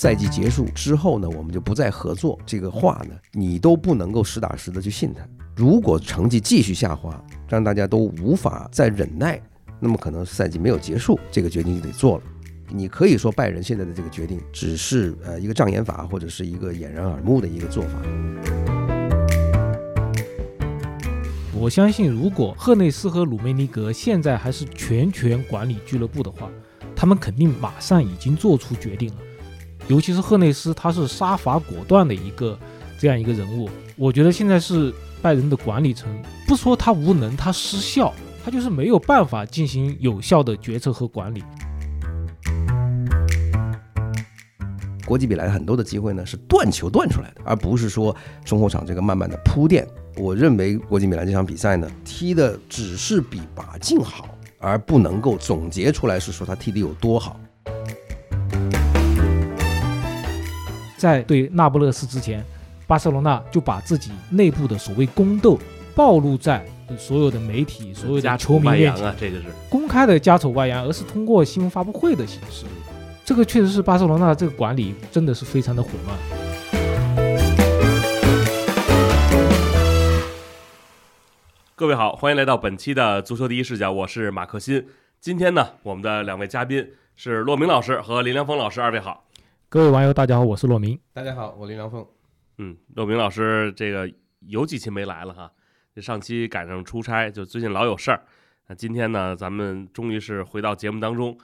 赛季结束之后呢，我们就不再合作，这个话呢，你都不能够实打实的去信他。如果成绩继续下滑，让大家都无法再忍耐，那么可能赛季没有结束，这个决定就得做了。你可以说拜仁现在的这个决定只是呃一个障眼法，或者是一个掩人耳目的一个做法。我相信，如果赫内斯和鲁梅尼格现在还是全权管理俱乐部的话，他们肯定马上已经做出决定了。尤其是赫内斯，他是杀伐果断的一个这样一个人物。我觉得现在是拜仁的管理层，不说他无能，他失效，他就是没有办法进行有效的决策和管理。国际比来很多的机会呢，是断球断出来的，而不是说中后场这个慢慢的铺垫。我认为国际米兰这场比赛呢，踢的只是比把劲好，而不能够总结出来是说他踢的有多好。在对那不勒斯之前，巴塞罗那就把自己内部的所谓宫斗暴露在所有的媒体、所有的球迷面前啊，这个是公开的家丑外扬，而是通过新闻发布会的形式。这个确实是巴塞罗那这个管理真的是非常的混乱。各位好，欢迎来到本期的足球第一视角，我是马克新。今天呢，我们的两位嘉宾是骆明老师和林良锋老师，二位好。各位网友，大家好，我是骆明。大家好，我林良锋。嗯，骆明老师这个有几期没来了哈，这上期赶上出差，就最近老有事儿。那今天呢，咱们终于是回到节目当中。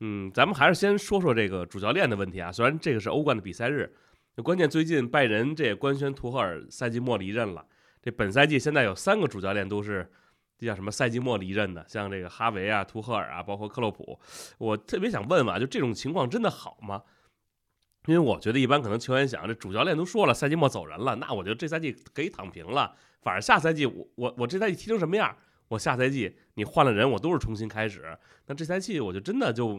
嗯，咱们还是先说说这个主教练的问题啊。虽然这个是欧冠的比赛日，那关键最近拜仁这也官宣图赫尔赛季末离任了。这本赛季现在有三个主教练都是这叫什么赛季末离任的，像这个哈维啊、图赫尔啊，包括克洛普。我特别想问问，就这种情况真的好吗？因为我觉得一般可能球员想，这主教练都说了赛季末走人了，那我觉得这赛季可以躺平了。反正下赛季我我我这赛季踢成什么样？我下赛季你换了人，我都是重新开始。那这赛季我就真的就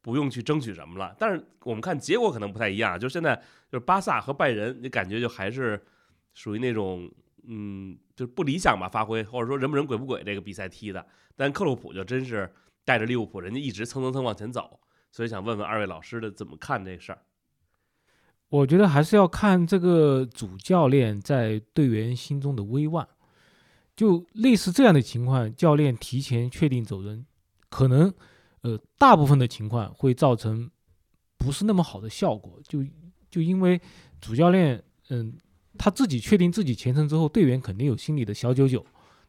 不用去争取什么了。但是我们看结果可能不太一样，就现在就是巴萨和拜仁，你感觉就还是属于那种嗯，就是不理想吧发挥，或者说人不人鬼不鬼这个比赛踢的。但克洛普就真是带着利物浦，人家一直蹭蹭蹭往前走。所以想问问二位老师的怎么看这事儿？我觉得还是要看这个主教练在队员心中的威望。就类似这样的情况，教练提前确定走人，可能，呃，大部分的情况会造成不是那么好的效果。就就因为主教练，嗯，他自己确定自己前程之后，队员肯定有心里的小九九，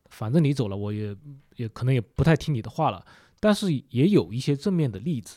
反正你走了，我也也可能也不太听你的话了。但是也有一些正面的例子，